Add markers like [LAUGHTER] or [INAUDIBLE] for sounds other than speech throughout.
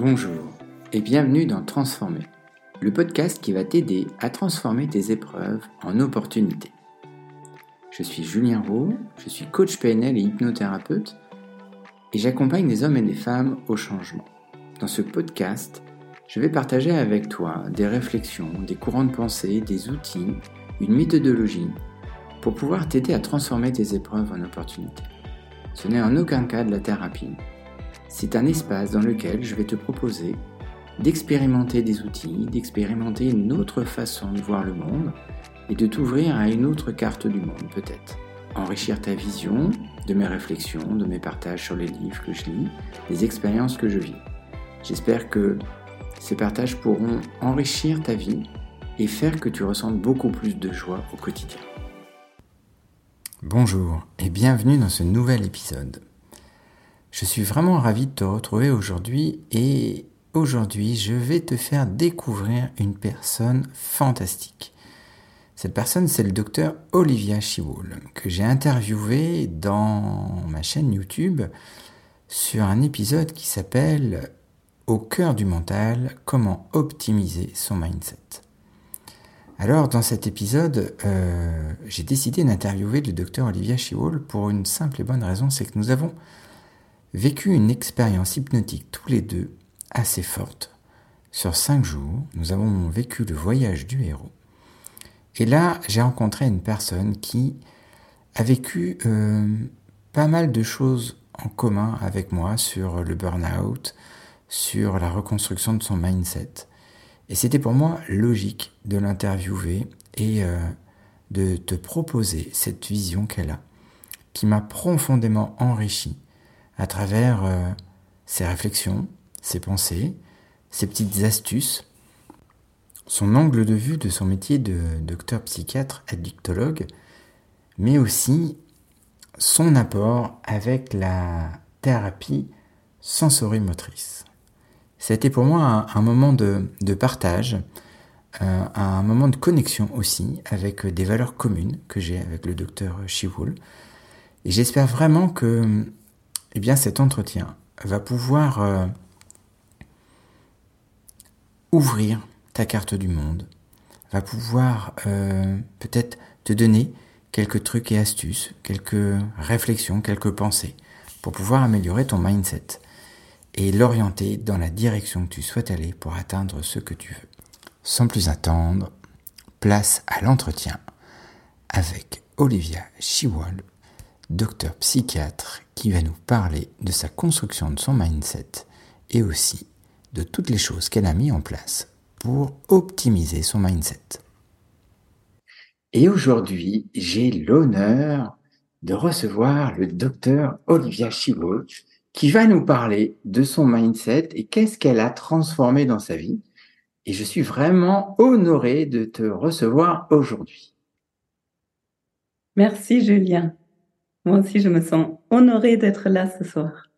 Bonjour et bienvenue dans Transformer, le podcast qui va t'aider à transformer tes épreuves en opportunités. Je suis Julien Roux, je suis coach PNL et hypnothérapeute et j'accompagne des hommes et des femmes au changement. Dans ce podcast, je vais partager avec toi des réflexions, des courants de pensée, des outils, une méthodologie pour pouvoir t'aider à transformer tes épreuves en opportunités. Ce n'est en aucun cas de la thérapie, c'est un espace dans lequel je vais te proposer d'expérimenter des outils, d'expérimenter une autre façon de voir le monde et de t'ouvrir à une autre carte du monde peut-être. Enrichir ta vision de mes réflexions, de mes partages sur les livres que je lis, des expériences que je vis. J'espère que ces partages pourront enrichir ta vie et faire que tu ressentes beaucoup plus de joie au quotidien. Bonjour et bienvenue dans ce nouvel épisode. Je suis vraiment ravi de te retrouver aujourd'hui et aujourd'hui je vais te faire découvrir une personne fantastique. Cette personne c'est le docteur Olivia Chiwol que j'ai interviewé dans ma chaîne YouTube sur un épisode qui s'appelle Au cœur du mental, comment optimiser son mindset. Alors dans cet épisode, euh, j'ai décidé d'interviewer le docteur Olivia Chiwol pour une simple et bonne raison, c'est que nous avons vécu une expérience hypnotique tous les deux assez forte. Sur cinq jours, nous avons vécu le voyage du héros. Et là, j'ai rencontré une personne qui a vécu euh, pas mal de choses en commun avec moi sur le burn-out, sur la reconstruction de son mindset. Et c'était pour moi logique de l'interviewer et euh, de te proposer cette vision qu'elle a, qui m'a profondément enrichi à travers euh, ses réflexions, ses pensées, ses petites astuces, son angle de vue de son métier de docteur psychiatre addictologue, mais aussi son apport avec la thérapie sensorimotrice. C'était pour moi un, moment de, partage, euh, un moment de connexion aussi avec des valeurs communes que j'ai avec le docteur Chivoul. Et j'espère vraiment que eh bien cet entretien va pouvoir euh, ouvrir ta carte du monde, va pouvoir euh, peut-être te donner quelques trucs et astuces, quelques réflexions, quelques pensées pour pouvoir améliorer ton mindset et l'orienter dans la direction que tu souhaites aller pour atteindre ce que tu veux. Sans plus attendre, place à l'entretien avec Olivia Chiwal, docteur psychiatre qui va nous parler de sa construction de son mindset et aussi de toutes les choses qu'elle a mis en place pour optimiser son mindset. Et aujourd'hui, j'ai l'honneur de recevoir le docteur Olivia Chivo qui va nous parler de son mindset et qu'est-ce qu'elle a transformé dans sa vie. Et je suis vraiment honoré de te recevoir aujourd'hui. Merci Julien. Moi aussi, je me sens honorée d'être là ce soir.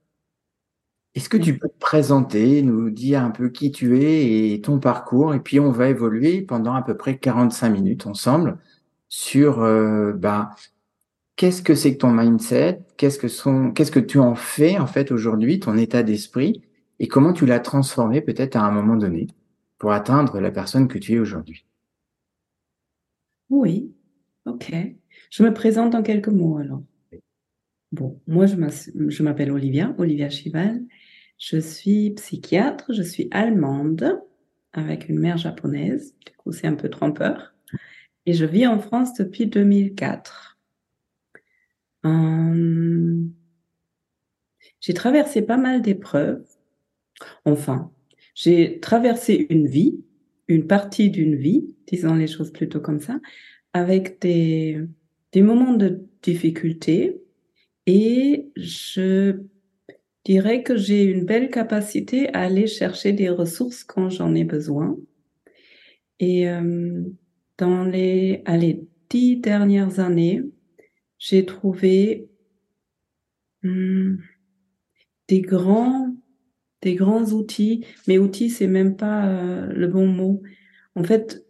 Est-ce que tu peux te présenter, nous dire un peu qui tu es et ton parcours, et puis on va évoluer pendant à peu près 45 minutes ensemble sur euh, bah, qu'est-ce que c'est que ton mindset, qu'est-ce que qu'est-ce que tu en fais en fait aujourd'hui, ton état d'esprit, et comment tu l'as transformé peut-être à un moment donné pour atteindre la personne que tu es aujourd'hui? Oui, ok. Je me présente en quelques mots alors. Bon, moi, je m'appelle Olivia, Olivia Chival. Je suis psychiatre, je suis allemande avec une mère japonaise. Du coup, c'est un peu trompeur. Et je vis en France depuis 2004. Hum, j'ai traversé pas mal d'épreuves. Enfin, j'ai traversé une vie, une partie d'une vie, disons les choses plutôt comme ça, avec des, des moments de difficulté, et je dirais que j'ai une belle capacité à aller chercher des ressources quand j'en ai besoin. Et euh, dans les allez, dix dernières années, j'ai trouvé hmm, des grands des grands outils. Mais outils, c'est même pas euh, le bon mot. En fait,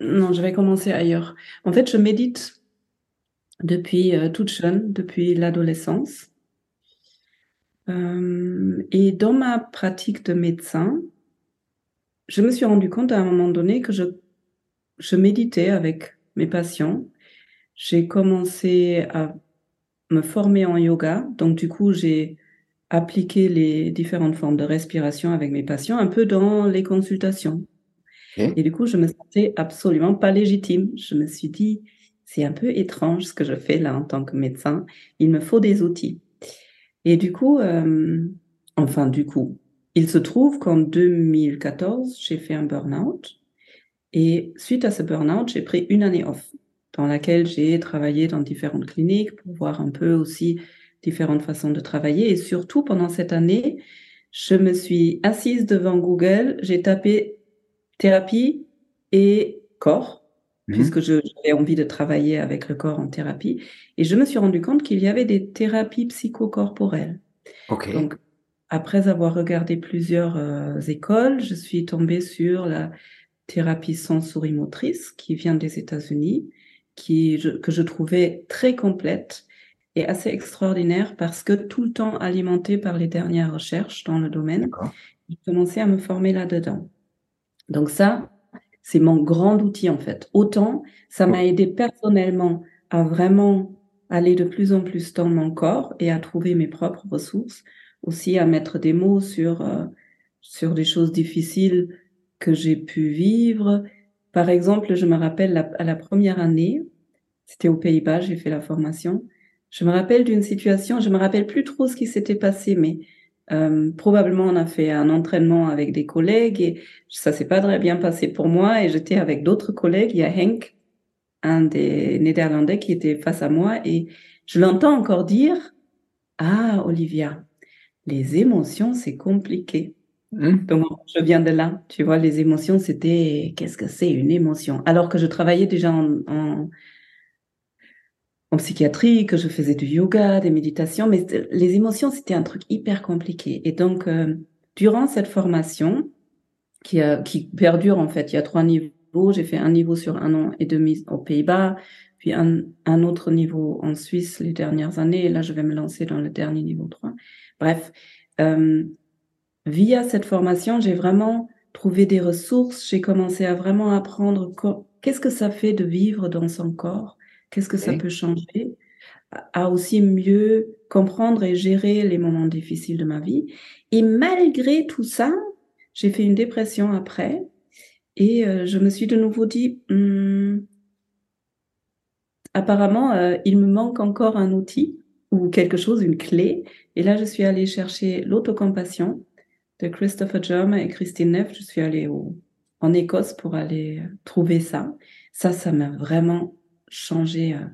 non, je vais commencer ailleurs. En fait, je médite depuis euh, toute jeune, depuis l'adolescence. Euh, et dans ma pratique de médecin, je me suis rendu compte à un moment donné que je, je méditais avec mes patients. J'ai commencé à me former en yoga. Donc, du coup, j'ai appliqué les différentes formes de respiration avec mes patients, un peu dans les consultations. Et du coup, je me sentais absolument pas légitime. Je me suis dit, c'est un peu étrange ce que je fais là en tant que médecin. Il me faut des outils. Et du coup, euh, enfin, du coup, il se trouve qu'en 2014, j'ai fait un burn-out. Et suite à ce burn-out, j'ai pris une année off dans laquelle j'ai travaillé dans différentes cliniques pour voir un peu aussi différentes façons de travailler. Et surtout, pendant cette année, je me suis assise devant Google, j'ai tapé thérapie et corps, mhm. puisque j'avais envie de travailler avec le corps en thérapie. Et je me suis rendu compte qu'il y avait des thérapies psychocorporelles. Donc, après avoir regardé plusieurs euh, écoles, je suis tombée sur la thérapie sensorimotrice qui vient des États-Unis, qui que je trouvais très complète et assez extraordinaire parce que tout le temps alimentée par les dernières recherches dans le domaine, j'ai commencé à me former là-dedans. Donc ça, c'est mon grand outil en fait. Autant ça m'a aidé personnellement à vraiment aller de plus en plus dans mon corps et à trouver mes propres ressources, aussi à mettre des mots sur euh, sur des choses difficiles que j'ai pu vivre. Par exemple, je me rappelle à la première année, c'était aux Pays-Bas, j'ai fait la formation. Je me rappelle d'une situation, je me rappelle plus trop ce qui s'était passé, mais euh, probablement on a fait un entraînement avec des collègues et ça s'est pas très bien passé pour moi et j'étais avec d'autres collègues. Il y a Henk, un des Néderlandais qui était face à moi et je l'entends encore dire Ah, Olivia, les émotions c'est compliqué. Mmh. Donc je viens de là, tu vois, les émotions c'était qu'est-ce que c'est une émotion? Alors que je travaillais déjà en en psychiatrie, que je faisais du yoga, des méditations, mais les émotions, c'était un truc hyper compliqué. Et donc, euh, durant cette formation, qui, qui perdure en fait, il y a trois niveaux. J'ai fait un niveau sur un an et demi aux Pays-Bas, puis un, un, autre niveau en Suisse les dernières années. Et là, je vais me lancer dans le dernier niveau 3. Bref, euh, via cette formation, j'ai vraiment trouvé des ressources. J'ai commencé à vraiment apprendre qu'est-ce que ça fait de vivre dans son corps? Qu'est-ce que ça peut changer? À aussi mieux comprendre et gérer les moments difficiles de ma vie. Et malgré tout ça, j'ai fait une dépression après et euh, je me suis de nouveau dit, «Hmm, apparemment, euh, il me manque encore un outil ou quelque chose, une clé. Et là, je suis allée chercher l'autocompassion de Christopher Germer et Christine Neff. Je suis allée en Écosse pour aller trouver ça. Ça, ça m'a vraiment changé euh,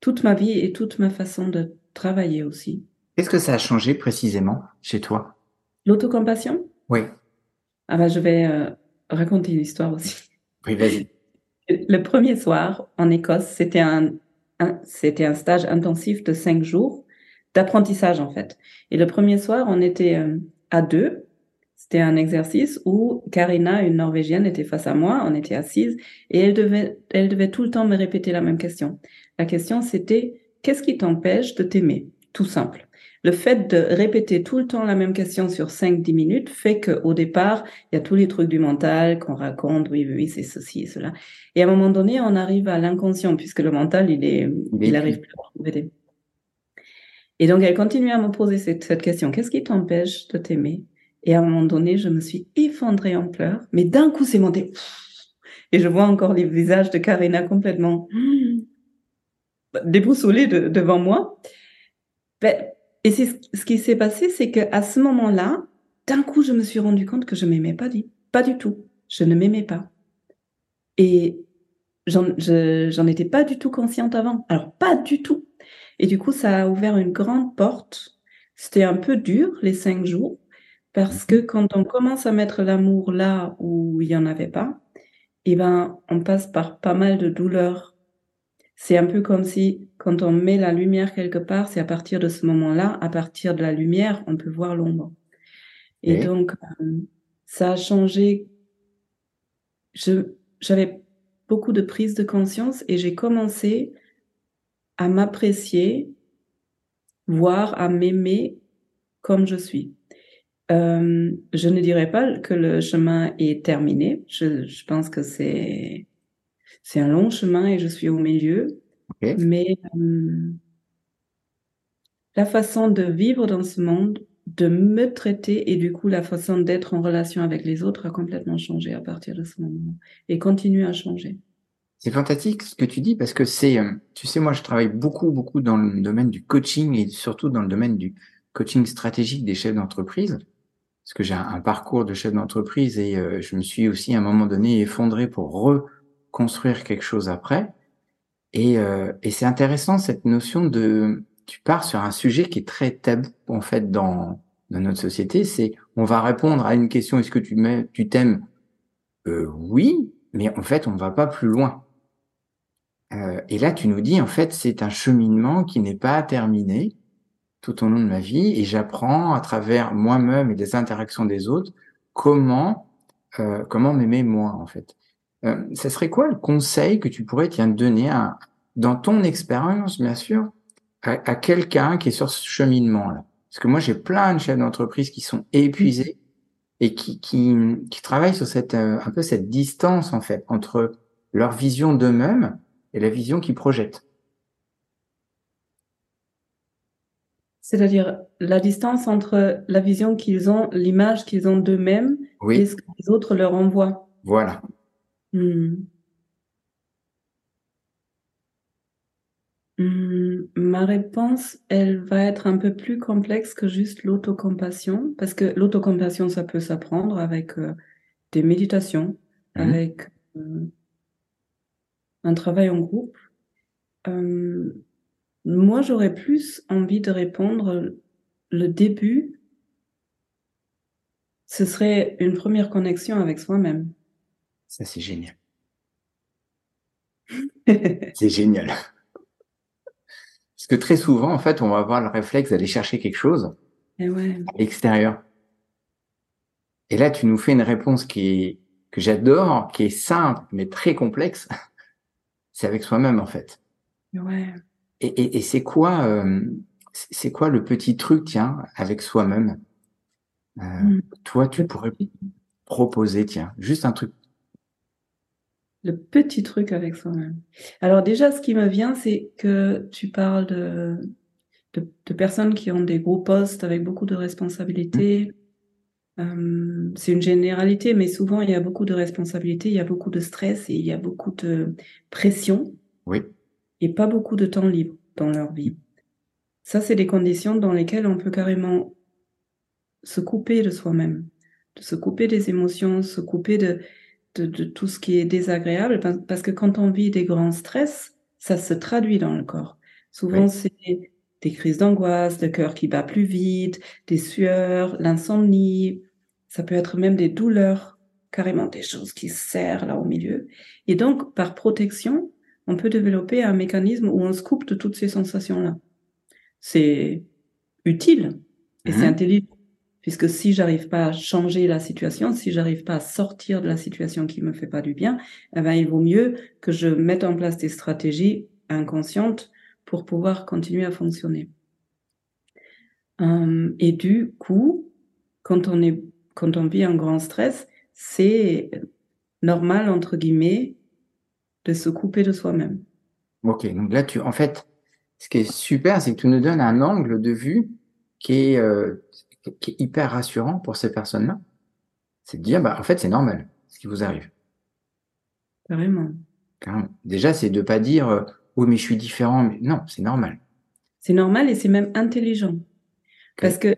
toute ma vie et toute ma façon de travailler aussi. Qu'est-ce que ça a changé précisément chez toi? L'autocompassion? Oui. Ah bah, je vais euh, raconter une histoire aussi. Oui, vas-y. [LAUGHS] Le premier soir en Écosse, c'était un, c'était un stage intensif de cinq jours d'apprentissage en fait. Et le premier soir, on était euh, à deux c'était un exercice où Karina, une Norvégienne, était face à moi, on était assises, et elle devait, elle devait tout le temps me répéter la même question. La question, c'était qu'est-ce qui t'empêche de t'aimer? Tout simple. Le fait de répéter tout le temps la même question sur 5-10 minutes fait qu'au départ, il y a tous les trucs du mental qu'on raconte, oui, oui, c'est ceci et cela. Et à un moment donné, on arrive à l'inconscient, puisque le mental, il est, il arrive plus à trouver Et donc, elle continue à me poser cette, cette question. Qu'est-ce qui t'empêche de t'aimer? Et à un moment donné, je me suis effondrée en pleurs, mais d'un coup, c'est monté. Et je vois encore les visages de Karina complètement [GASPS] déboussolés devant moi. Ben, et ce qui s'est passé, c'est qu'à ce moment-là, d'un coup, je me suis rendu compte que je m'aimais pas du, pas du tout. Je ne m'aimais pas. Et j'en étais pas du tout consciente avant. Alors, pas du tout. Et du coup, ça a ouvert une grande porte. C'était un peu dur, les cinq jours. Parce que quand on commence à mettre l'amour là où il n'y en avait pas, eh ben, on passe par pas mal de douleurs. C'est un peu comme si, quand on met la lumière quelque part, c'est à partir de ce moment-là, à partir de la lumière, on peut voir l'ombre. Et donc, euh, ça a changé. J'avais beaucoup de prise de conscience et j'ai commencé à m'apprécier, voire à m'aimer comme je suis. Euh, je ne dirais pas que le chemin est terminé. Je, je pense que c'est c'est un long chemin et je suis au milieu. Mais euh, la façon de vivre dans ce monde, de me traiter et du coup la façon d'être en relation avec les autres a complètement changé à partir de ce moment et continue à changer. C'est fantastique ce que tu dis parce que c'est, euh, tu sais, moi je travaille beaucoup, beaucoup dans le domaine du coaching et surtout dans le domaine du coaching stratégique des chefs d'entreprise. Parce que j'ai un, parcours de chef d'entreprise et euh, je me suis aussi à un moment donné effondré pour reconstruire quelque chose après. Et, euh, et c'est intéressant cette notion de, tu pars sur un sujet qui est très tabou en fait dans, dans notre société. C'est, on va répondre à une question est-ce que tu tu t'aimes? Euh, Oui, mais en fait on va pas plus loin. Euh, et là, tu nous dis, en fait, c'est un cheminement qui n'est pas terminé tout au long de ma vie et j'apprends à travers moi-même et des interactions des autres comment euh, comment m'aimer moi, en fait. Euh, ça serait quoi le conseil que tu pourrais tiens, donner à, dans ton expérience, bien sûr, à, à quelqu'un qui est sur ce cheminement-là? Parce que moi, j'ai plein de chefs d'entreprise qui sont épuisés et qui, qui, qui travaillent sur cette, euh, un peu cette distance, en fait, entre leur vision d'eux-mêmes et la vision qu'ils projettent. C'est-à-dire la distance entre la vision qu'ils ont, l'image qu'ils ont d'eux-mêmes et ce que les autres leur envoient. Voilà. Hmm. Hmm. Ma réponse, elle va être un peu plus complexe que juste l'autocompassion, parce que l'autocompassion, ça peut s'apprendre avec euh, des méditations, mmh. avec euh, un travail en groupe. Euh, moi, j'aurais plus envie de répondre le début, ce serait une première connexion avec soi-même. Ça, c'est génial. [LAUGHS] c'est génial. Parce que très souvent, en fait, on va avoir le réflexe d'aller chercher quelque chose Et ouais. à l'extérieur. Et là, tu nous fais une réponse qui est, que j'adore, qui est simple, mais très complexe [LAUGHS] c'est avec soi-même en fait. Ouais. Et, et, et c'est quoi, euh, c'est quoi le petit truc, tiens, avec soi-même? Euh, mmh. Toi, tu pourrais proposer, tiens, juste un truc. Le petit truc avec soi-même. Alors déjà, ce qui me vient, c'est que tu parles de, de, de, personnes qui ont des gros postes avec beaucoup de responsabilités. Mmh. Euh, c'est une généralité, mais souvent il y a beaucoup de responsabilités, il y a beaucoup de stress et il y a beaucoup de pression. Oui. Et pas beaucoup de temps libre dans leur vie. Ça, c'est des conditions dans lesquelles on peut carrément se couper de soi-même, de se couper des émotions, se couper de, de, de, tout ce qui est désagréable, parce que quand on vit des grands stress, ça se traduit dans le corps. Souvent, oui. c'est des crises d'angoisse, le cœur qui bat plus vite, des sueurs, l'insomnie, ça peut être même des douleurs, carrément des choses qui serrent là au milieu. Et donc, par protection, on peut développer un mécanisme où on se coupe de toutes ces sensations-là. C'est utile et mmh. c'est intelligent. Puisque si j'arrive pas à changer la situation, si j'arrive pas à sortir de la situation qui me fait pas du bien, eh ben, il vaut mieux que je mette en place des stratégies inconscientes pour pouvoir continuer à fonctionner. Hum, et du coup, quand on est quand on vit un grand stress, c'est normal, entre guillemets, de se couper de soi-même. Ok, donc là, tu, en fait, ce qui est super, c'est que tu nous donnes un angle de vue qui est, euh, qui est hyper rassurant pour ces personnes-là. C'est de dire, bah, en fait, c'est normal ce qui vous arrive. Carrément. Carrément. Déjà, c'est de pas dire, euh, oui, mais je suis différent. Mais non, c'est normal. C'est normal et c'est même intelligent. Okay. Parce que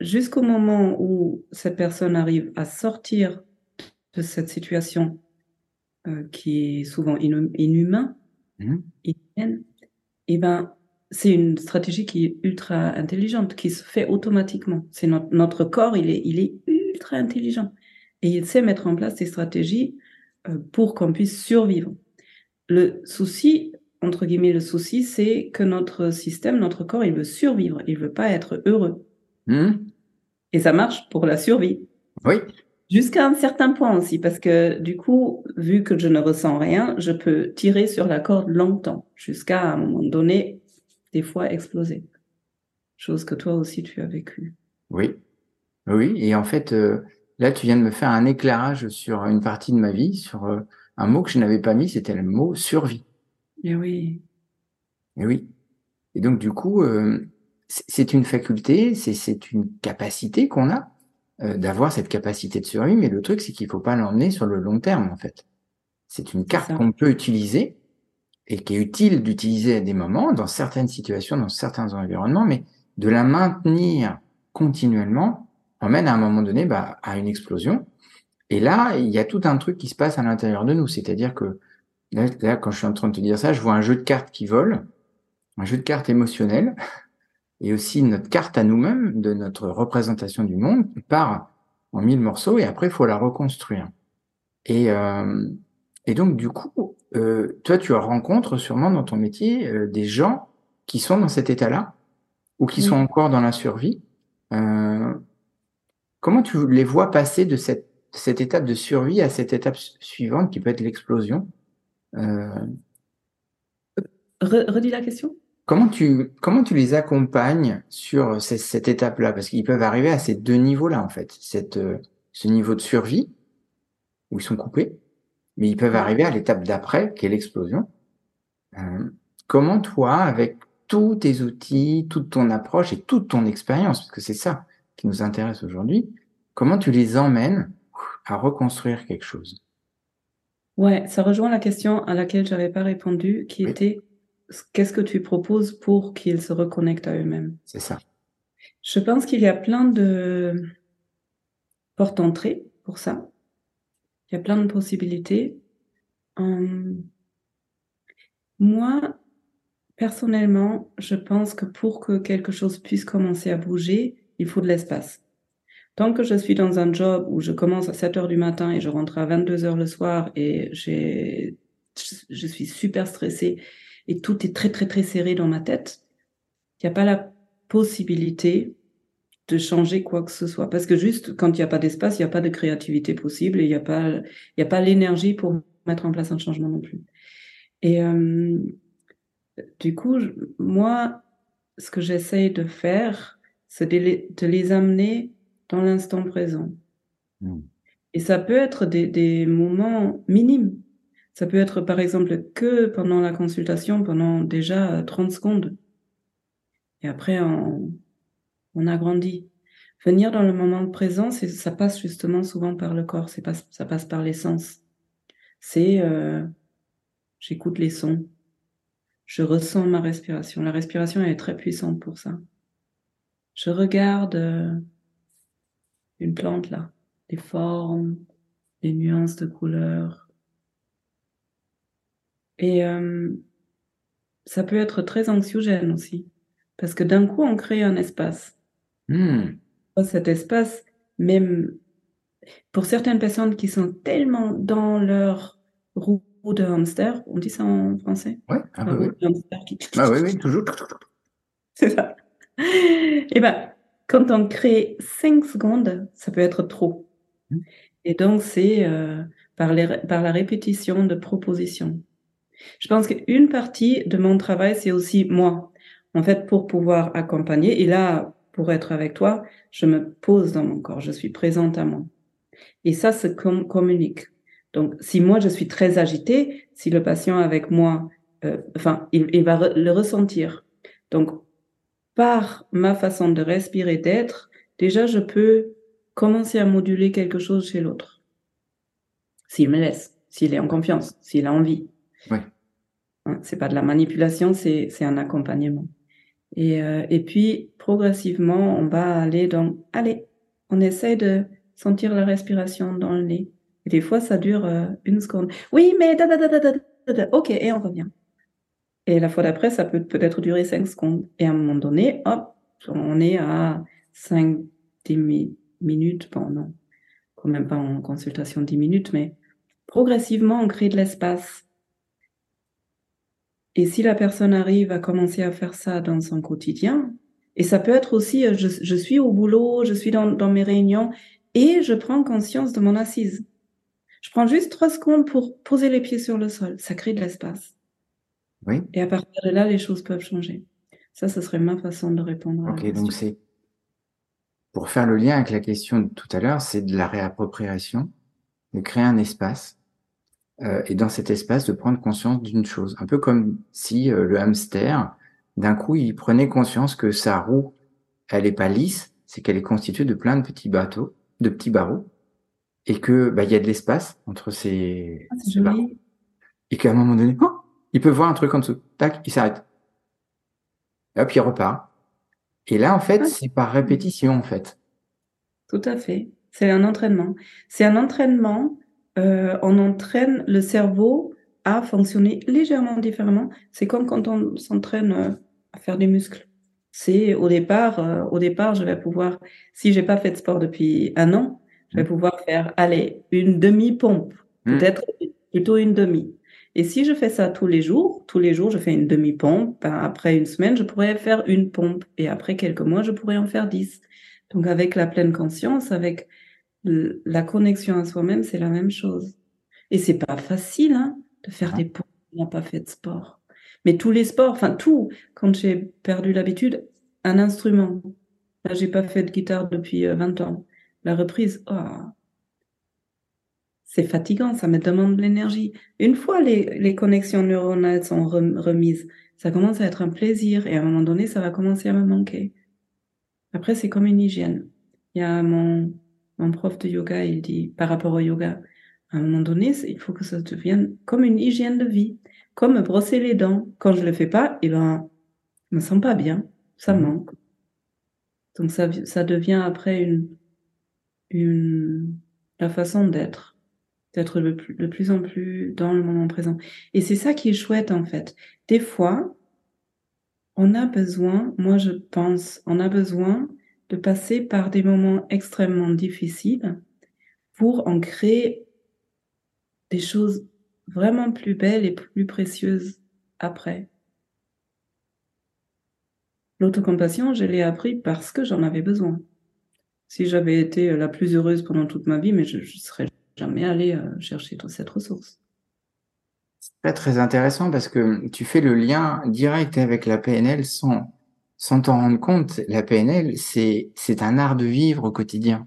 jusqu'au moment où cette personne arrive à sortir de cette situation euh, qui est souvent inhum inhumain, mmh. inhumaine, et eh ben c'est une stratégie qui est ultra intelligente, qui se fait automatiquement. C'est notre, notre corps, il est, il est ultra intelligent et il sait mettre en place des stratégies euh, pour qu'on puisse survivre. Le souci, entre guillemets, le souci, c'est que notre système, notre corps, il veut survivre, il veut pas être heureux. Mmh. Et ça marche pour la survie. Oui. Jusqu'à un certain point aussi, parce que du coup, vu que je ne ressens rien, je peux tirer sur la corde longtemps, jusqu'à un moment donné, des fois exploser. Chose que toi aussi tu as vécu. Oui. Oui, et en fait, euh, là, tu viens de me faire un éclairage sur une partie de ma vie, sur euh, un mot que je n'avais pas mis, c'était le mot survie. Et oui. Et oui. Et donc, du coup, euh, c'est une faculté, c'est une capacité qu'on a d'avoir cette capacité de survie, mais le truc, c'est qu'il faut pas l'emmener sur le long terme, en fait. C'est une carte qu'on peut utiliser et qui est utile d'utiliser à des moments, dans certaines situations, dans certains environnements, mais de la maintenir continuellement emmène à un moment donné bah, à une explosion. Et là, il y a tout un truc qui se passe à l'intérieur de nous. C'est-à-dire que là, quand je suis en train de te dire ça, je vois un jeu de cartes qui vole, un jeu de cartes émotionnel, et aussi notre carte à nous-mêmes de notre représentation du monde part en mille morceaux et après, il faut la reconstruire. Et, euh, et donc, du coup, euh, toi, tu rencontres sûrement dans ton métier euh, des gens qui sont dans cet état-là ou qui sont encore dans la survie. Euh, comment tu les vois passer de cette, cette étape de survie à cette étape suivante qui peut être l'explosion? Euh, Redis la question. Comment tu, comment tu les accompagnes sur cette, cette étape-là? Parce qu'ils peuvent arriver à ces deux niveaux-là, en fait. Cette, euh, ce niveau de survie, où ils sont coupés, mais ils peuvent arriver à l'étape d'après, qui est l'explosion. Euh, comment toi, avec tous tes outils, toute ton approche et toute ton expérience, parce que c'est ça qui nous intéresse aujourd'hui, comment tu les emmènes à reconstruire quelque chose? Ouais, ça rejoint la question à laquelle j'avais pas répondu, qui était qu'est-ce que tu proposes pour qu'ils se reconnectent à eux-mêmes? C'est ça. Je pense qu'il y a plein de portes entrées pour ça. Il y a plein de possibilités. Hum, moi, personnellement, je pense que pour que quelque chose puisse commencer à bouger, il faut de l'espace. Tant que je suis dans un job où je commence à 7 heures du matin et je rentre à 22 heures le soir et j'ai, je suis super stressée et tout est très, très, très serré dans ma tête, il n'y a pas la possibilité de changer quoi que ce soit. Parce que juste quand il n'y a pas d'espace, il n'y a pas de créativité possible et il n'y a pas, il y a pas l'énergie pour mettre en place un changement non plus. Et euh, du coup, moi, ce que j'essaye de faire, c'est de les, de les amener dans l'instant présent. Hmm. Et ça peut être des, des, moments minimes. Ça peut être par exemple que pendant la consultation, pendant déjà 30 secondes. Et après, on, on agrandit. Venir dans le moment présent, ça passe justement souvent par le corps, pas, ça passe par les sens. C'est euh, j'écoute les sons, je ressens ma respiration. La respiration est très puissante pour ça. Je regarde euh, une plante là, les formes, les nuances de couleurs. Et euh, ça peut être très anxiogène aussi, parce que d'un coup on crée un espace. Hmm. Cet espace, même pour certaines personnes qui sont tellement dans leur roue de hamster, on dit ça en français? Ouais, ah, oui. ah oui, oui, [LAUGHS] toujours. C'est ça. Et eh ben, quand on crée 5 secondes, ça peut être trop. Hmm. Et donc, c'est euh, par, par la répétition de propositions. Je pense qu'une partie de mon travail, c'est aussi moi. En fait, pour pouvoir accompagner, et là, pour être avec toi, je me pose dans mon corps, je suis présente à moi. Et ça se communique. Donc, si moi je suis très agitée, si le patient avec moi, euh, enfin, il, va le ressentir. Donc, par ma façon de respirer, d'être, déjà je peux commencer à moduler quelque chose chez l'autre. S'il me laisse, s'il est en confiance, s'il a envie. Oui. C'est pas de la manipulation, c'est un accompagnement. Et, euh, et puis, progressivement, on va aller dans, allez, on essaie de sentir la respiration dans le nez. Et des fois, ça dure euh, une seconde. Oui, mais da, da, da, ok, et on revient. Et la fois d'après, ça peut peut-être durer cinq secondes. Et à un moment donné, hop, on est à cinq, dix minutes, bon, non, quand même pas en consultation dix minutes, mais progressivement, on crée de l'espace et si la personne arrive à commencer à faire ça dans son quotidien, et ça peut être aussi, euh, je, suis au boulot, je suis dans, mes réunions, et je prends conscience de mon assise. Je prends juste trois secondes pour poser les pieds sur le sol. Ça crée de l'espace. Oui. Et à partir de là, les choses peuvent changer. Ça, ce serait ma façon de répondre. Ok, donc c'est pour faire le lien avec la question de tout à l'heure, c'est de la réappropriation, de créer un espace, euh, et dans cet espace de prendre conscience d'une chose. Un peu comme si euh, le hamster, d'un coup, il prenait conscience que sa roue, elle est pas lisse, c'est qu'elle est constituée de plein de petits bateaux, de petits barreaux, et que bah, il y a de l'espace entre ces, Ah, ces barreaux. Et qu'à un moment donné, oh, il peut voir un truc en dessous. Tac, il s'arrête. Hop, il repart. Et là, en fait, Ah. c'est par répétition, en fait. Tout à fait. C'est un entraînement. C'est un entraînement. Euh, on entraîne le cerveau à fonctionner légèrement différemment. C'est comme quand on s'entraîne euh, à faire des muscles. C'est au départ, euh, au départ, je vais pouvoir, si j'ai pas fait de sport depuis un an, je vais Mm. pouvoir faire, allez, une demi-pompe, Mm. peut-être plutôt une demi. Et si je fais ça tous les jours, tous les jours, je fais une demi-pompe, ben, après une semaine, je pourrais faire une pompe, et après quelques mois, je pourrais en faire dix. Donc, avec la pleine conscience, avec la connexion à soi-même, c'est la même chose. Et c'est pas facile, hein, de faire Non. des quand on n'a pas fait de sport. Mais tous les sports, enfin tout, quand j'ai perdu l'habitude, un instrument. Là, j'ai pas fait de guitare depuis euh, 20 ans. La reprise, oh, c'est fatigant, ça me demande de l'énergie. Une fois les, les connexions neuronales sont rem- remises, ça commence à être un plaisir et à un moment donné, ça va commencer à me manquer. Après, c'est comme une hygiène. Il y a mon, mon prof de yoga, il dit, par rapport au yoga, à un moment donné, il faut que ça devienne comme une hygiène de vie, comme me brosser les dents. Quand je le fais pas, eh ben, je me sens pas bien, ça me Mhm. manque. Donc ça, ça devient après une, une, la façon d'être, d'être de plus en plus dans le moment présent. Et c'est ça qui est chouette en fait. Des fois, on a besoin, moi je pense, on a besoin de passer par des moments extrêmement difficiles pour en créer des choses vraiment plus belles et plus précieuses après. L'autocompassion, je l'ai appris parce que j'en avais besoin. Si j'avais été la plus heureuse pendant toute ma vie, mais je ne serais jamais allée euh, chercher toute cette ressource. Très, très intéressant parce que tu fais le lien direct avec la PNL sans, sans t'en rendre compte. La PNL, c'est, un art de vivre au quotidien.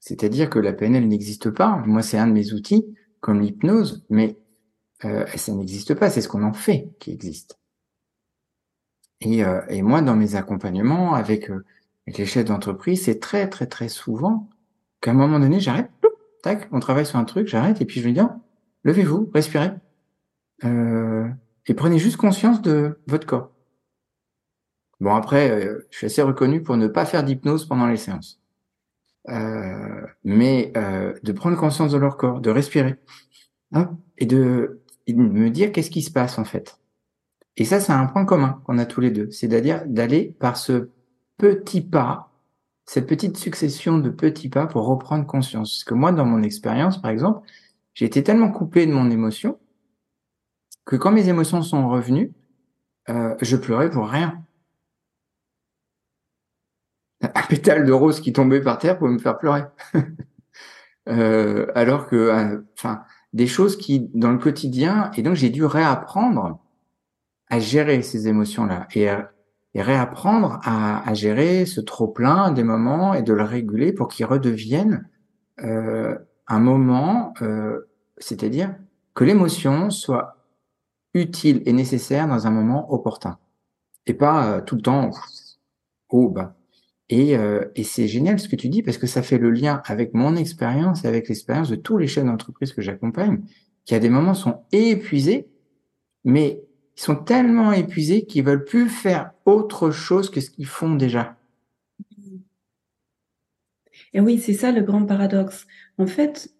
C'est-à-dire que la PNL n'existe pas. Moi, c'est un de mes outils, comme l'hypnose, mais euh, ça n'existe pas. C'est ce qu'on en fait qui existe. Et, euh, et moi, dans mes accompagnements avec, euh, avec les chefs d'entreprise, c'est très, très, très souvent qu'à un moment donné, j'arrête, tac, on travaille sur un truc, j'arrête, et puis je lui dis, oh, levez-vous, respirez, et prenez juste conscience de votre corps. Bon, après, euh, je suis assez reconnu pour ne pas faire d'hypnose pendant les séances. Euh, mais euh, de prendre conscience de leur corps, de respirer, hein, et, de, me dire qu'est-ce qui se passe en fait. Et ça, c'est un point commun qu'on a tous les deux, c'est-à-dire d'aller par ce petit pas, cette petite succession de petits pas pour reprendre conscience. Parce que moi, dans mon expérience, par exemple, j'ai été tellement coupé de mon émotion que quand mes émotions sont revenues, je pleurais pour rien. [LAUGHS] Un pétale de rose qui tombait par terre pouvait me faire pleurer. [LAUGHS] euh, alors que, enfin, des choses qui, dans le quotidien, et donc j'ai dû réapprendre à gérer ces émotions-là et, réapprendre à, gérer ce trop-plein des moments et de le réguler pour qu'il redevienne euh, un moment, euh, c'est-à-dire que l'émotion soit utile et nécessaire dans un moment opportun et pas euh, tout le temps haut bas. Et, euh, et c'est génial ce que tu dis parce que ça fait le lien avec mon expérience et avec l'expérience de tous les chefs d'entreprise que j'accompagne, qui à des moments sont épuisés, mais ils sont tellement épuisés qu'ils veulent plus faire autre chose que ce qu'ils font déjà. Et oui, c'est ça le grand paradoxe. En fait,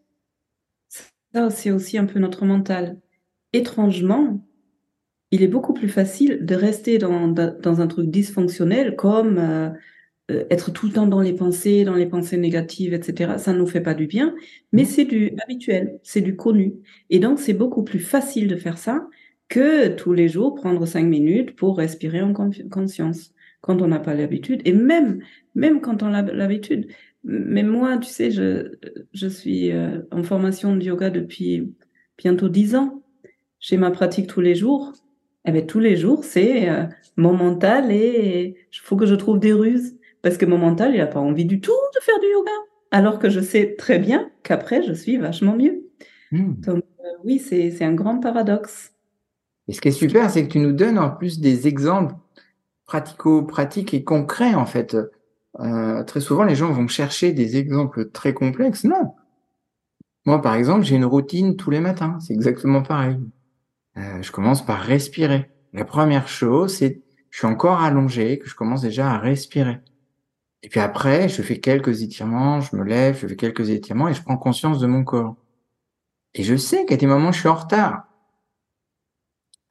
ça c'est aussi un peu notre mental. Étrangement, il est beaucoup plus facile de rester dans, dans un truc dysfonctionnel comme euh, être tout le temps dans les pensées, dans les pensées négatives, etc. Ça ne nous fait pas du bien, mais c'est du habituel, c'est du connu. Et donc, c'est beaucoup plus facile de faire ça que tous les jours prendre cinq minutes pour respirer en conscience quand on n'a pas l'habitude et même même quand on a l'habitude mais moi tu sais je je suis euh, en formation de yoga depuis bientôt dix ans j'ai ma pratique tous les jours et bien tous les jours c'est euh, mon mental et il faut que je trouve des ruses parce que mon mental, il n'a pas envie du tout de faire du yoga. Alors que je sais très bien qu'après, je suis vachement mieux. Hmm. Donc, euh, oui, c'est un grand paradoxe. Et ce qui est super, c'est que tu nous donnes en plus des exemples pratico-pratiques et concrets, en fait. Euh, très souvent, les gens vont chercher des exemples très complexes. Non. Moi, par exemple, j'ai une routine tous les matins. C'est exactement pareil. Euh, je commence par respirer. La première chose, c'est je suis encore allongé, que je commence déjà à respirer. Et puis après, je fais quelques étirements, je me lève, je fais quelques étirements et je prends conscience de mon corps. Et je sais qu'à des moments, je suis en retard.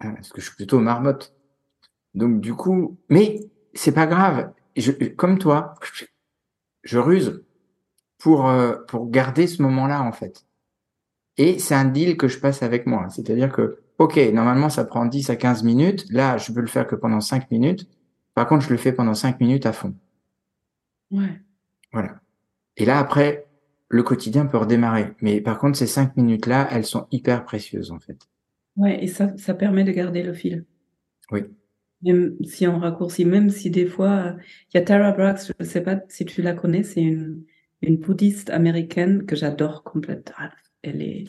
Euh, parce que je suis plutôt marmotte. Donc du coup, mais c'est pas grave. Comme toi, je ruse pour euh, pour garder ce moment-là en fait. Et c'est un deal que je passe avec moi. C'est-à-dire que, ok, normalement ça prend 10 à 15 minutes. Là, je peux le faire que pendant 5 minutes. Par contre, je le fais pendant 5 minutes à fond. Ouais. Voilà. Et là, après, le quotidien peut redémarrer. Mais par contre, ces 5 minutes-là, elles sont hyper précieuses en fait. Ouais, et ça, ça permet de garder le fil. Oui. Même si on raccourcit, même si des fois, il y a Tara Brooks, je ne sais pas si tu la connais, c'est une, une bouddhiste américaine que j'adore complètement. Ah, elle est,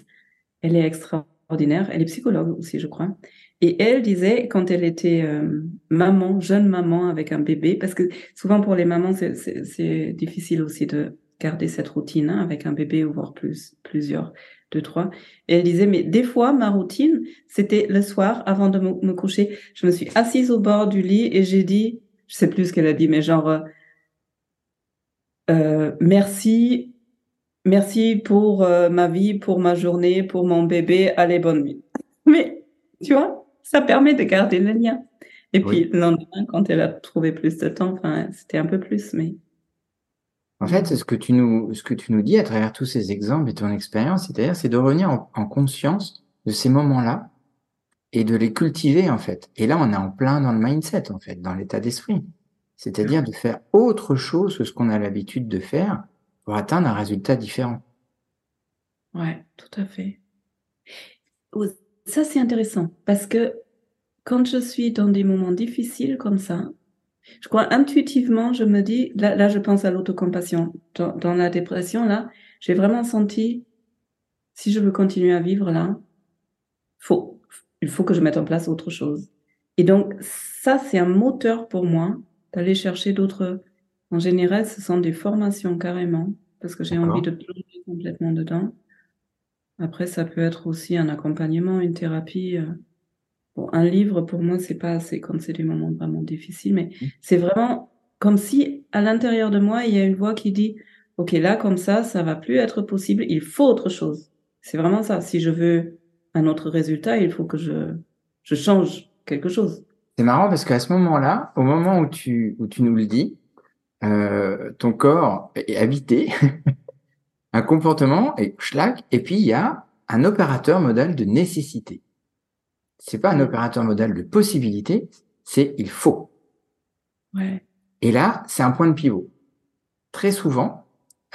elle est extraordinaire. Elle est psychologue aussi, je crois. Et elle disait, quand elle était euh, maman, jeune maman avec un bébé, parce que souvent pour les mamans, c'est difficile aussi de garder cette routine hein, avec un bébé ou voire plus, plusieurs, deux, trois. Et elle disait, mais des fois, ma routine, c'était le soir, avant de me, coucher, je me suis assise au bord du lit et j'ai dit, je sais plus ce qu'elle a dit, mais genre, euh, euh merci, merci pour ma vie, pour ma journée, pour mon bébé, allez, bonne nuit. [LAUGHS] Mais, tu vois, ça permet de garder le lien. Et puis, le lendemain, quand elle a trouvé plus de temps, enfin, c'était un peu plus, mais en fait, ce que tu nous, ce que tu nous dis à travers tous ces exemples et ton expérience, c'est-à-dire, c'est de revenir en, conscience de ces moments-là et de les cultiver, en fait. Et là, on est en plein dans le mindset, en fait, dans l'état d'esprit. C'est-à-dire de faire autre chose que ce qu'on a l'habitude de faire pour atteindre un résultat différent. Ouais, tout à fait. Ça, c'est intéressant parce que quand je suis dans des moments difficiles comme ça, je crois intuitivement, je me dis, là, là je pense à l'autocompassion. Dans, dans la dépression, là, j'ai vraiment senti, si je veux continuer à vivre là, faut, il faut que je mette en place autre chose. Et donc, ça, c'est un moteur pour moi d'aller chercher d'autres. En général, ce sont des formations carrément, parce que j'ai envie de plonger complètement dedans. Après, ça peut être aussi un accompagnement, une thérapie. Euh, Bon, un livre, pour moi, c'est pas assez quand c'est des moments vraiment difficiles, mais mmh. c'est vraiment comme si à l'intérieur de moi, il y a une voix qui dit, OK, là, comme ça, ça va plus être possible, il faut autre chose. C'est vraiment ça. Si je veux un autre résultat, il faut que je, je change quelque chose. C'est marrant parce qu'à ce moment-là, au moment où tu, où tu nous le dis, euh, ton corps est habité, [LAUGHS] un comportement est schlag, et puis il y a un opérateur modal de nécessité c'est pas un opérateur modal de possibilité, c'est il faut. Ouais. Et là, c'est un point de pivot. Très souvent,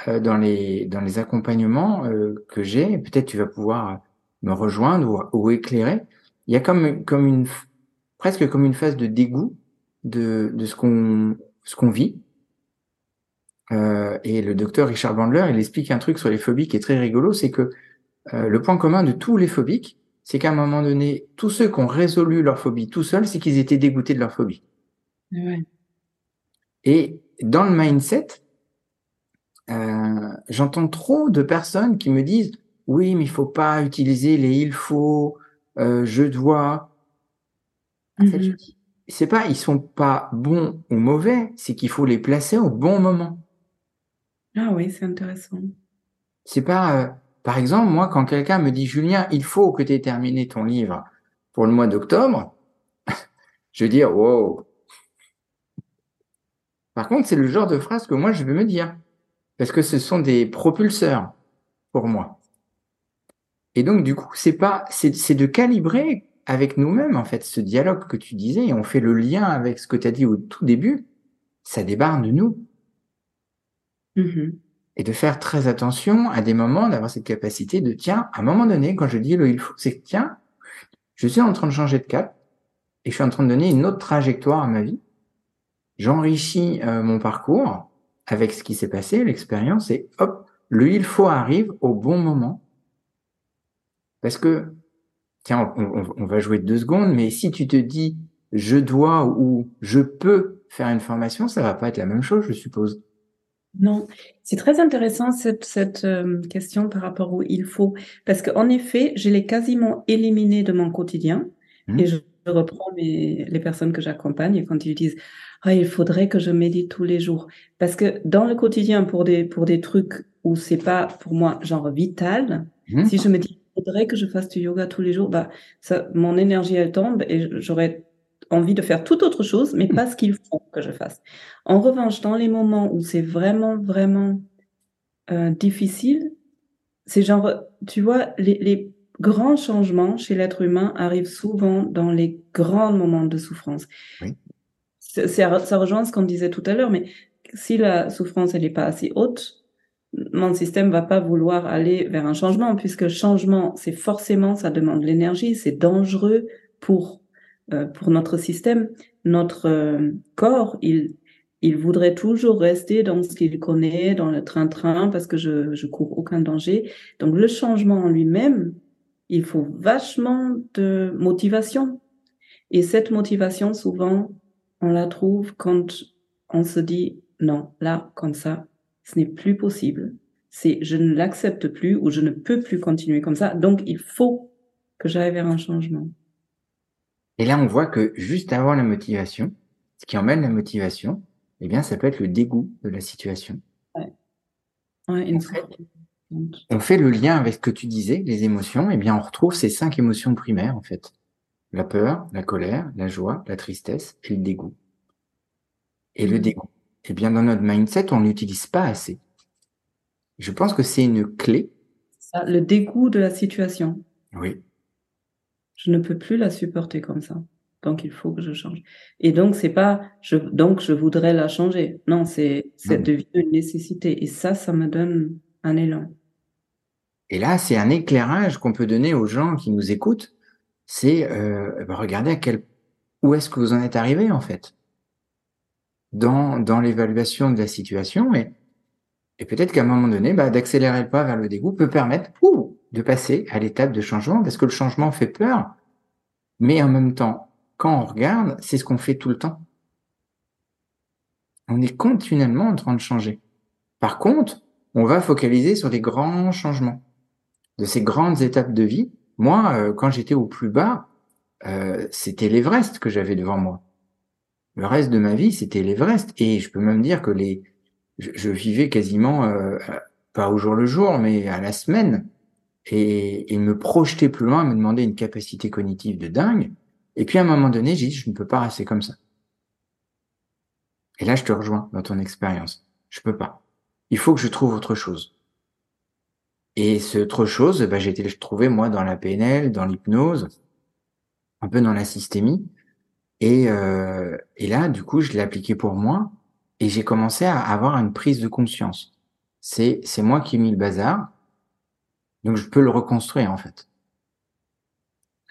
euh, dans les dans les accompagnements euh, que j'ai, peut-être tu vas pouvoir me rejoindre ou, éclairer. Il y a comme comme une presque comme une phase de dégoût de de ce qu'on ce qu'on vit. Euh, et le docteur Richard Bandler, il explique un truc sur les phobies qui est très rigolo, c'est que le point commun de tous les phobiques, c'est qu'à un moment donné, tous ceux qui ont résolu leur phobie tout seuls, c'est qu'ils étaient dégoûtés de leur phobie. Et dans le mindset, euh, j'entends trop de personnes qui me disent oui, mais il faut pas utiliser les il faut, euh, je dois. Mm-hmm. c'est pas ils sont pas bons ou mauvais, c'est qu'il faut les placer au bon moment. Ah oui, c'est intéressant. C'est pas euh, par exemple, moi, quand quelqu'un me dit, Julien, il faut que tu aies terminé ton livre pour le mois d'octobre, [LAUGHS] je vais dire, wow. Par contre, c'est le genre de phrase que moi, je veux me dire. Parce que ce sont des propulseurs pour moi. Et donc, du coup, c'est pas, c'est de calibrer avec nous-mêmes, en fait, ce dialogue que tu disais, et on fait le lien avec ce que tu as dit au tout début. Ça débarque de nous. Mm-hmm et de faire très attention à des moments, d'avoir cette capacité de, tiens, à un moment donné, quand je dis le il faut, c'est que, tiens, je suis en train de changer de cap et je suis en train de donner une autre trajectoire à ma vie. j'enrichis euh, mon parcours avec ce qui s'est passé, l'expérience, et hop, le il faut arrive au bon moment. Parce que, tiens, on, va jouer deux secondes, mais si tu te dis je dois ou je peux faire une formation, ça va pas être la même chose, je suppose. Non, c'est très intéressant cette, cette euh, question par rapport au il faut, parce qu'en effet, je l'ai quasiment éliminé de mon quotidien mmh. et je, reprends mes, les personnes que j'accompagne quand ils disent ah, il faudrait que je médite tous les jours, parce que dans le quotidien pour des pour des trucs où c'est pas pour moi genre vital, mmh. si je me dis il faudrait que je fasse du yoga tous les jours, bah ça, mon énergie elle tombe et j'aurais envie de faire toute autre chose, mais pas ce qu'il faut que je fasse. En revanche, dans les moments où c'est vraiment, vraiment euh, difficile, c'est genre, tu vois, les, les grands changements chez l'être humain arrivent souvent dans les grands moments de souffrance. Oui. Ça rejoint ce qu'on disait tout à l'heure, mais si la souffrance elle n'est pas assez haute, mon système va pas vouloir aller vers un changement, puisque changement, c'est forcément, ça demande l'énergie, c'est dangereux pour euh, pour notre système, notre euh, corps, il, il voudrait toujours rester dans ce qu'il connaît, dans le train-train, parce que je, je cours aucun danger. Donc le changement en lui-même, il faut vachement de motivation. Et cette motivation, souvent, on la trouve quand on se dit, non, là, comme ça, ce n'est plus possible. C'est, je ne l'accepte plus ou je ne peux plus continuer comme ça. Donc, il faut que j'aille vers un changement. Et là, on voit que juste avant la motivation, ce qui emmène la motivation, eh bien, ça peut être le dégoût de la situation. Ouais. Ouais, fait, on fait le lien avec ce que tu disais, les émotions. Eh bien, on retrouve ces cinq émotions primaires, en fait. La peur, la colère, la joie, la tristesse et le dégoût. Et le mmh. dégoût, eh bien, dans notre mindset, on n'utilise pas assez. Je pense que c'est une clé. Ça, le dégoût de la situation. Oui. Je ne peux plus la supporter comme ça. Donc il faut que je change. Et donc c'est pas je donc je voudrais la changer. Non, c'est c'est devenu une nécessité et ça ça me donne un élan. Et là, c'est un éclairage qu'on peut donner aux gens qui nous écoutent. C'est euh, bah, regardez à quel où est-ce que vous en êtes arrivé en fait? Dans dans l'évaluation de la situation et et peut-être qu'à un moment donné, bah, d'accélérer le pas vers le dégoût peut permettre ouh, de passer à l'étape de changement, parce que le changement fait peur, mais en même temps, quand on regarde, c'est ce qu'on fait tout le temps. On est continuellement en train de changer. Par contre, on va focaliser sur des grands changements, de ces grandes étapes de vie. Moi, euh, quand j'étais au plus bas, euh, c'était l'Everest que j'avais devant moi. Le reste de ma vie, c'était l'Everest. Et je peux même dire que les, je, vivais quasiment, euh, pas au jour le jour, mais à la semaine et, et me projeter plus loin, me demander une capacité cognitive de dingue. Et puis à un moment donné, j'ai dit, je ne peux pas rester comme ça. Et là, je te rejoins dans ton expérience. Je peux pas. Il faut que je trouve autre chose. Et ce autre chose, bah, j'ai été le moi dans la PNL, dans l'hypnose, un peu dans la systémie. Et, euh, et là, du coup, je l'ai appliqué pour moi et j'ai commencé à avoir une prise de conscience. C'est c'est moi qui ai mis le bazar donc je peux le reconstruire en fait.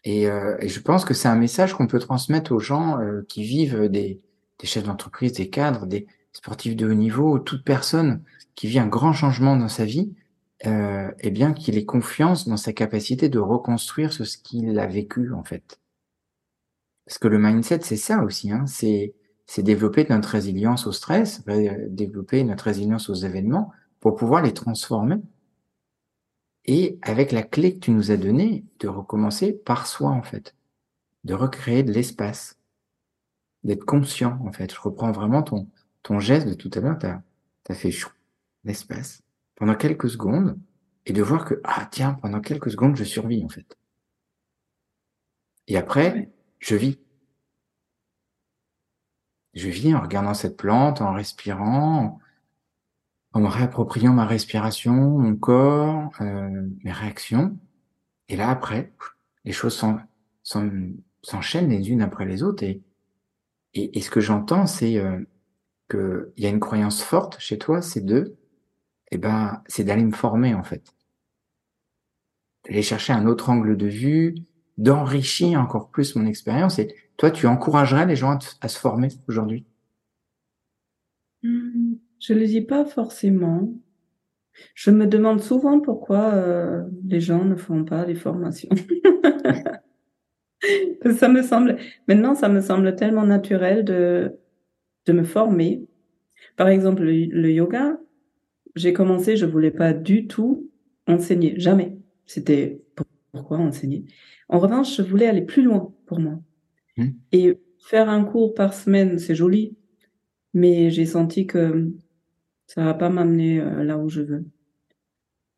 Et, euh, et je pense que c'est un message qu'on peut transmettre aux gens euh, qui vivent des, chefs d'entreprise, des cadres, des sportifs de haut niveau, toute personne qui vit un grand changement dans sa vie, euh, eh bien qu'il ait confiance dans sa capacité de reconstruire ce qu'il a vécu en fait. Parce que le mindset, c'est ça aussi, hein, c'est c'est développer notre résilience au stress, développer notre résilience aux événements pour pouvoir les transformer et avec la clé que tu nous as donnée, de recommencer par soi, en fait. De recréer de l'espace. D'être conscient, en fait. Je reprends vraiment ton, ton geste de tout à l'heure. Tu as, fait chou, l'espace. Pendant quelques secondes. Et de voir que, ah, tiens, pendant quelques secondes, je survis, en fait. Et après, je vis. Je vis en regardant cette plante, en respirant, en réappropriant ma respiration, mon corps, euh, mes réactions. Et là, après, les choses s'enchaînent les unes après les autres. Et, et, ce que j'entends, c'est euh, qu'il y a une croyance forte chez toi, c'est de, eh ben, c'est d'aller me former, en fait. D'aller chercher un autre angle de vue, d'enrichir encore plus mon expérience. Et toi, tu encouragerais les gens à se former aujourd'hui? Hmm, je ne le dis pas forcément. Je me demande souvent pourquoi euh, les gens ne font pas des formations. [LAUGHS] ça me semble, maintenant, ça me semble tellement naturel de, de me former. Par exemple, le, yoga, j'ai commencé, je voulais pas du tout enseigner, jamais. C'était pourquoi enseigner? En revanche, je voulais aller plus loin pour moi. Hmm. Et faire un cours par semaine, c'est joli, mais j'ai senti que ça va pas m'amener euh, là où je veux.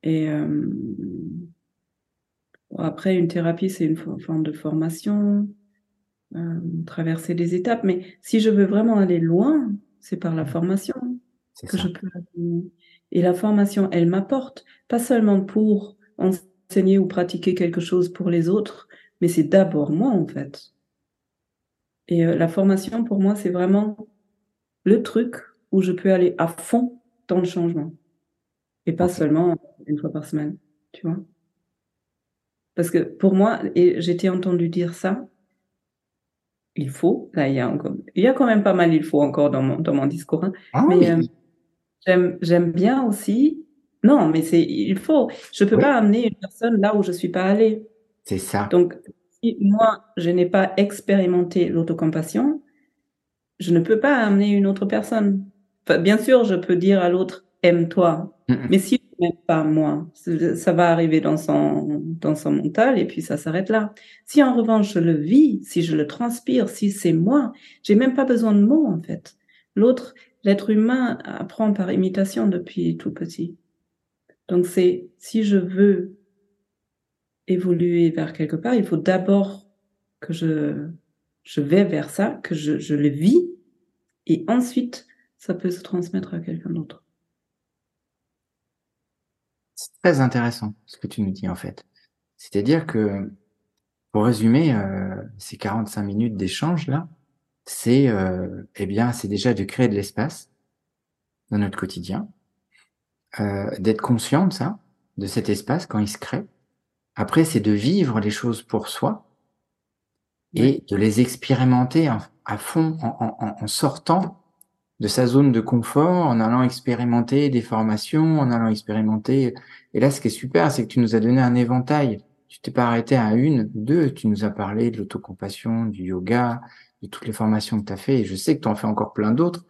Et euh, après, une thérapie, c'est une forme de formation, euh, traverser des étapes. Mais si je veux vraiment aller loin, c'est par la formation que je peux. Et la formation, elle m'apporte pas seulement pour enseigner ou pratiquer quelque chose pour les autres, mais c'est d'abord moi en fait. Et euh, la formation, pour moi, c'est vraiment le truc où je peux aller à fond dans le changement. Et pas seulement une fois par semaine, tu vois. Parce que pour moi, et j'étais entendu dire ça, il faut, là, il y a encore, il y a quand même pas mal il faut encore dans mon, dans mon discours, hein. ah mais euh, j'aime, j'aime bien aussi, non, mais c'est, il faut, je peux pas amener une personne là où je suis pas allée. C'est ça. Donc, si moi, je n'ai pas expérimenté l'autocompassion, je ne peux pas amener une autre personne. Bien sûr, je peux dire à l'autre, aime-toi. Mais si je n'aime pas moi, ça va arriver dans son, dans son mental et puis ça s'arrête là. Si en revanche je le vis, si je le transpire, si c'est moi, j'ai même pas besoin de mots en fait. L'autre, l'être humain apprend par imitation depuis tout petit. Donc c'est, si je veux évoluer vers quelque part, il faut d'abord que je, je vais vers ça, que je, je le vis et ensuite ça peut se transmettre à quelqu'un d'autre. C'est très intéressant ce que tu nous dis en fait. C'est-à-dire que, pour résumer, euh, ces 45 minutes d'échange là, c'est euh, eh bien, c'est déjà de créer de l'espace dans notre quotidien, euh, d'être conscient de ça, de cet espace quand il se crée. Après, c'est de vivre les choses pour soi et de les expérimenter à fond en, en, en sortant de sa zone de confort en allant expérimenter des formations, en allant expérimenter. Et là, ce qui est super, c'est que tu nous as donné un éventail. Tu t'es pas arrêté à une, deux. Tu nous as parlé de l'autocompassion, du yoga, de toutes les formations que tu as fait. Et je sais que tu en fais encore plein d'autres.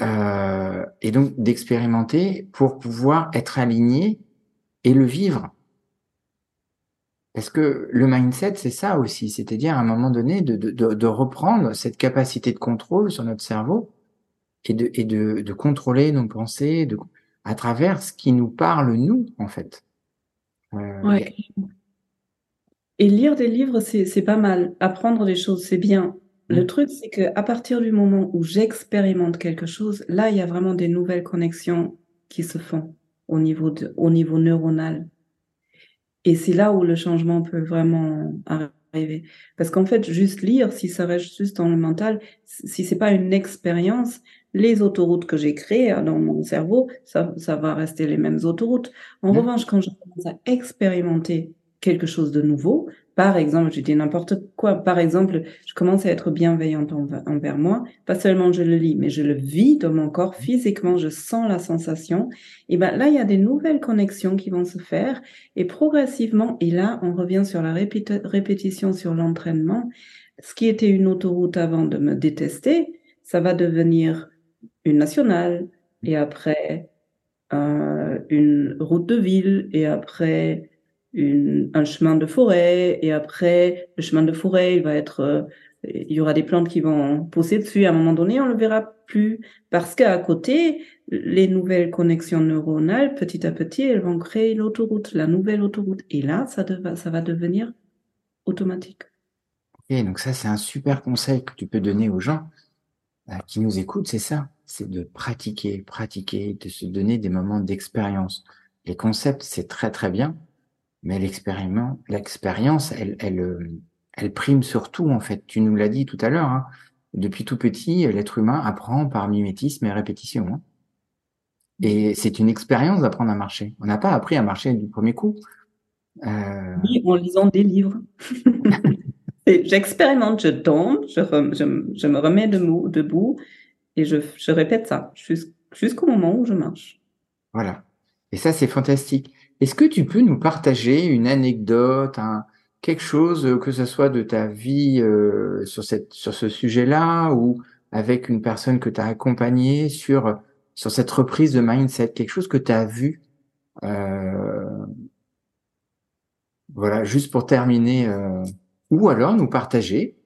Euh, et donc d'expérimenter pour pouvoir être aligné et le vivre. Parce que le mindset, c'est ça aussi, c'est-à-dire à un moment donné de, de, de reprendre cette capacité de contrôle sur notre cerveau et de, et de, de contrôler nos pensées de, à travers ce qui nous parle, nous, en fait. Euh, ouais. Et lire des livres, c'est pas mal. Apprendre des choses, c'est bien. Le mmh. truc, c'est que à partir du moment où j'expérimente quelque chose, là, il y a vraiment des nouvelles connexions qui se font au niveau, de, au niveau neuronal. Et c'est là où le changement peut vraiment arriver. Parce qu'en fait, juste lire, si ça reste juste dans le mental, si c'est pas une expérience, les autoroutes que j'ai créées dans mon cerveau, ça, ça va rester les mêmes autoroutes. En mmh. revanche, quand je commence à expérimenter quelque chose de nouveau, par exemple, je dis n'importe quoi, par exemple, je commence à être bienveillante envers moi, pas seulement je le lis, mais je le vis dans mon corps physiquement, je sens la sensation, et ben là, il y a des nouvelles connexions qui vont se faire, et progressivement, et là, on revient sur la répétition, sur l'entraînement, ce qui était une autoroute avant de me détester, ça va devenir une nationale, et après euh, une route de ville, et après une, un chemin de forêt, et après le chemin de forêt, il va être, euh, il y aura des plantes qui vont pousser dessus. À un moment donné, on le verra plus, parce qu'à côté, les nouvelles connexions neuronales, petit à petit, elles vont créer l'autoroute, la nouvelle autoroute, et là, ça, ça va devenir automatique. Ok, donc ça, c'est un super conseil que tu peux donner aux gens euh, qui nous écoutent, c'est ça? C'est de pratiquer, pratiquer, de se donner des moments d'expérience. Les concepts, c'est très très bien, mais l'expérience, elle, elle, euh, elle prime surtout en fait. Tu nous l'as dit tout à l'heure. Hein. Depuis tout petit, l'être humain apprend par mimétisme et répétition. Hein. Et c'est une expérience d'apprendre à marcher. On n'a pas appris à marcher du premier coup. Euh... Oui, en lisant des livres. [LAUGHS] J'expérimente, je tombe, je, je, je, me remets debout, debout Et je, je répète ça jusqu'au moment où je marche. Voilà. Et ça, c'est fantastique. Est-ce que tu peux nous partager une anecdote, un, quelque chose, que ce soit de ta vie euh, sur, cette, sur ce sujet-là ou avec une personne que tu as accompagnée sur, sur cette reprise de mindset, quelque chose que tu as vu euh, Voilà, juste pour terminer, euh, ou alors nous partager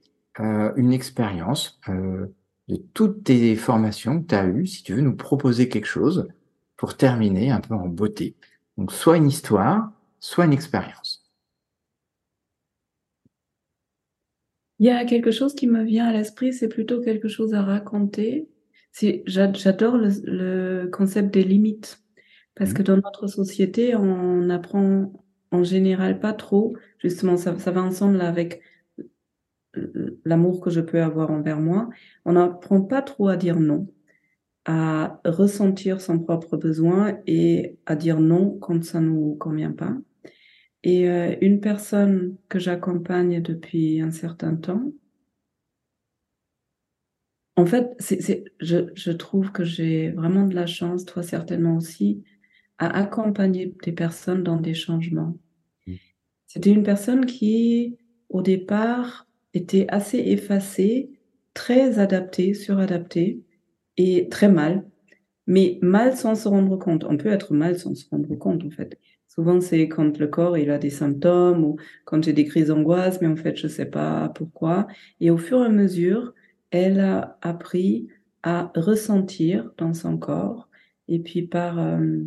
euh, une expérience euh, de toutes tes formations que tu as eues, si tu veux nous proposer quelque chose pour terminer un peu en beauté. Donc soit une histoire, soit une expérience. Il y a quelque chose qui me vient à l'esprit, c'est plutôt quelque chose à raconter. J'adore le, le, concept des limites, parce que mmh. dans notre société, on apprend en général pas trop, justement, ça, ça va ensemble avec l'amour que je peux avoir envers moi, on n'apprend pas trop à dire non, à ressentir son propre besoin et à dire non quand ça nous convient pas. Et euh, une personne que j'accompagne depuis un certain temps, en fait, c'est, je, je trouve que j'ai vraiment de la chance, toi certainement aussi, à accompagner des personnes dans des changements. Mmh. C'était une personne qui, au départ, était assez effacé, très adapté, suradapté et très mal. Mais mal sans se rendre compte. On peut être mal sans se rendre compte, en fait. Souvent, c'est quand le corps, il a des symptômes ou quand j'ai des crises d'angoisse, mais en fait, je sais pas pourquoi. Et au fur et à mesure, elle a appris à ressentir dans son corps et puis par, euh,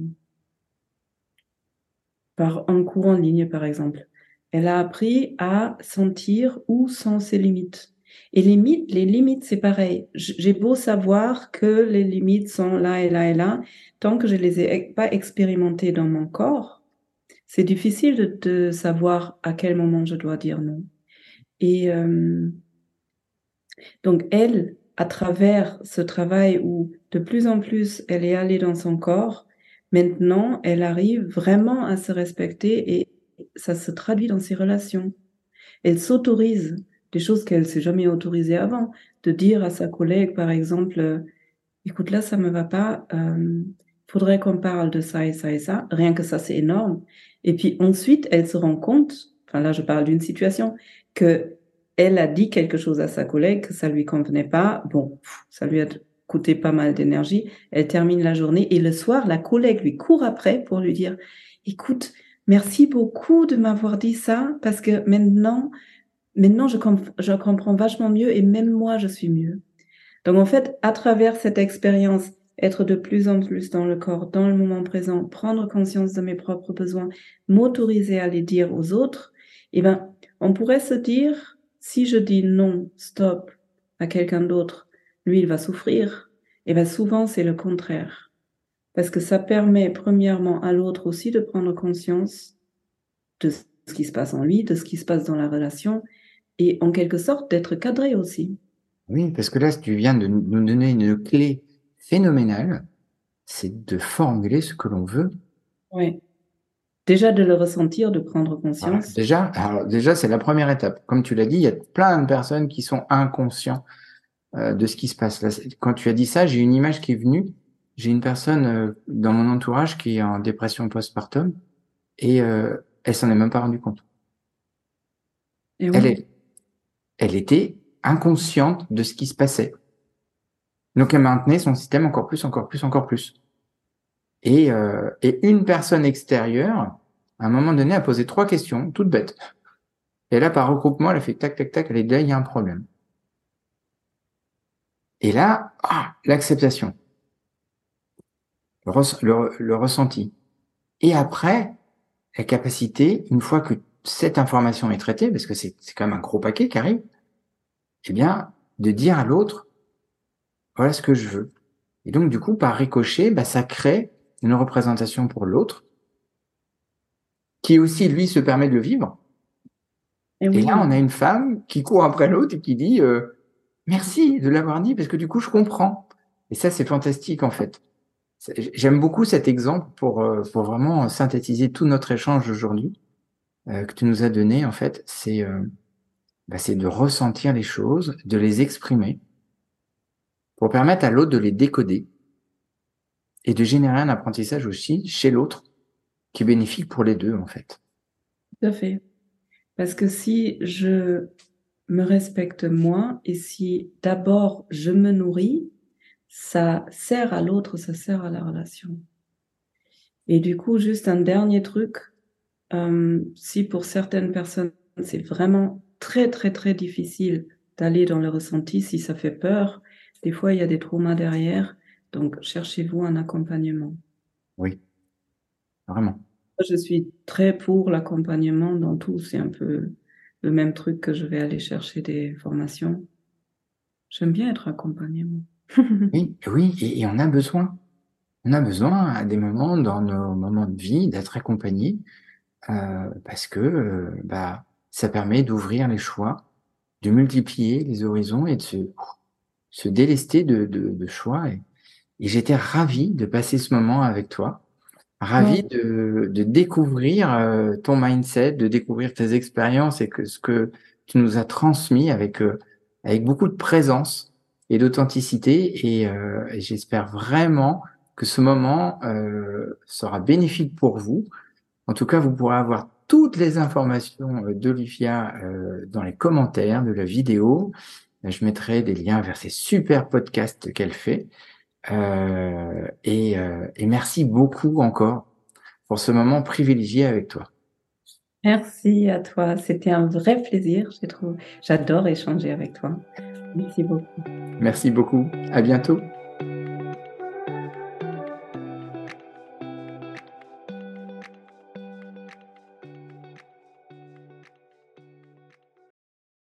par un cours en ligne, par exemple. Elle a appris à sentir où sont ses limites. Et les limites, les limites, c'est pareil. J'ai beau savoir que les limites sont là et là et là, tant que je les ai pas expérimentées dans mon corps, c'est difficile de, de, savoir à quel moment je dois dire non. Et euh, donc elle, à travers ce travail où de plus en plus elle est allée dans son corps, maintenant elle arrive vraiment à se respecter et ça se traduit dans ses relations. Elle s'autorise des choses qu'elle s'est jamais autorisées avant, de dire à sa collègue, par exemple, écoute, là, ça me va pas, euh, faudrait qu'on parle de ça et ça et ça. Rien que ça, c'est énorme. Et puis ensuite, elle se rend compte, enfin là, je parle d'une situation, que elle a dit quelque chose à sa collègue, que ça lui convenait pas. Bon, ça lui a coûté pas mal d'énergie. Elle termine la journée et le soir, la collègue lui court après pour lui dire, écoute, Merci beaucoup de m'avoir dit ça parce que maintenant, maintenant je, comprends vachement mieux et même moi je suis mieux. Donc en fait, à travers cette expérience, être de plus en plus dans le corps, dans le moment présent, prendre conscience de mes propres besoins, m'autoriser à les dire aux autres, eh ben, on pourrait se dire, si je dis non, stop à quelqu'un d'autre, lui, il va souffrir. Et eh ben, souvent, c'est le contraire parce que ça permet premièrement à l'autre aussi de prendre conscience de ce qui se passe en lui, de ce qui se passe dans la relation, et en quelque sorte d'être cadré aussi. Oui, parce que là, tu viens de nous donner une clé phénoménale, c'est de formuler ce que l'on veut. Oui. Déjà de le ressentir, de prendre conscience. Déjà, alors déjà c'est la première étape. Comme tu l'as dit, il y a plein de personnes qui sont inconscients euh, de ce qui se passe. Là, quand tu as dit ça, j'ai une image qui est venue j'ai une personne euh, dans mon entourage qui est en dépression postpartum et euh, elle s'en est même pas rendue compte. elle, est, elle était inconsciente de ce qui se passait. Donc elle maintenait son système encore plus, encore plus, encore plus. Et, euh, et une personne extérieure, à un moment donné, a posé trois questions, toutes bêtes. Et là, par regroupement, elle a fait tac, tac, tac, elle est là, il y a un problème. Et là, ah, l'acceptation le, ressenti. Et après, la capacité, une fois que cette information est traitée, parce que c'est quand même un gros paquet qui arrive, eh bien, de dire à l'autre, voilà ce que je veux. Et donc, du coup, par ricochet, bah, ça crée une représentation pour l'autre, qui aussi, lui, se permet de le vivre. Et, là, on a une femme qui court après l'autre et qui dit, euh, merci de l'avoir dit, parce que du coup, je comprends. Et ça, c'est fantastique, en fait. J'aime beaucoup cet exemple pour, euh, pour vraiment synthétiser tout notre échange aujourd'hui euh, que tu nous as donné. En fait, c'est euh, bah, de ressentir les choses, de les exprimer pour permettre à l'autre de les décoder et de générer un apprentissage aussi chez l'autre qui est bénéfique pour les deux, en fait. Tout à fait. Parce que si je me respecte moi et si d'abord je me nourris, ça sert à l'autre, ça sert à la relation. Et du coup, juste un dernier truc, euh, si pour certaines personnes c'est vraiment très très très difficile d'aller dans le ressenti, si ça fait peur, des fois il y a des traumas derrière, donc cherchez-vous un accompagnement. Oui, vraiment. Je suis très pour l'accompagnement dans tout, c'est un peu le même truc que je vais aller chercher des formations. J'aime bien être accompagné. [LAUGHS] oui, oui, et, on a besoin. On a besoin à des moments dans nos moments de vie d'être accompagné euh, parce que euh, bah, ça permet d'ouvrir les choix, de multiplier les horizons et de se, se délester de, de, de choix. Et, et j'étais ravi de passer ce moment avec toi, ravi de, de découvrir euh, ton mindset, de découvrir tes expériences et que ce que tu nous as transmis avec, avec beaucoup de présence et d'authenticité. Et, euh, j'espère vraiment que ce moment euh, sera bénéfique pour vous. En tout cas, vous pourrez avoir toutes les informations euh, d'Olivia euh, dans les commentaires de la vidéo. Je mettrai des liens vers ces super podcasts qu'elle fait. Euh, et, et merci beaucoup encore pour ce moment privilégié avec toi. Merci à toi. C'était un vrai plaisir. J'adore échanger avec toi. Merci beaucoup. Merci beaucoup. À bientôt.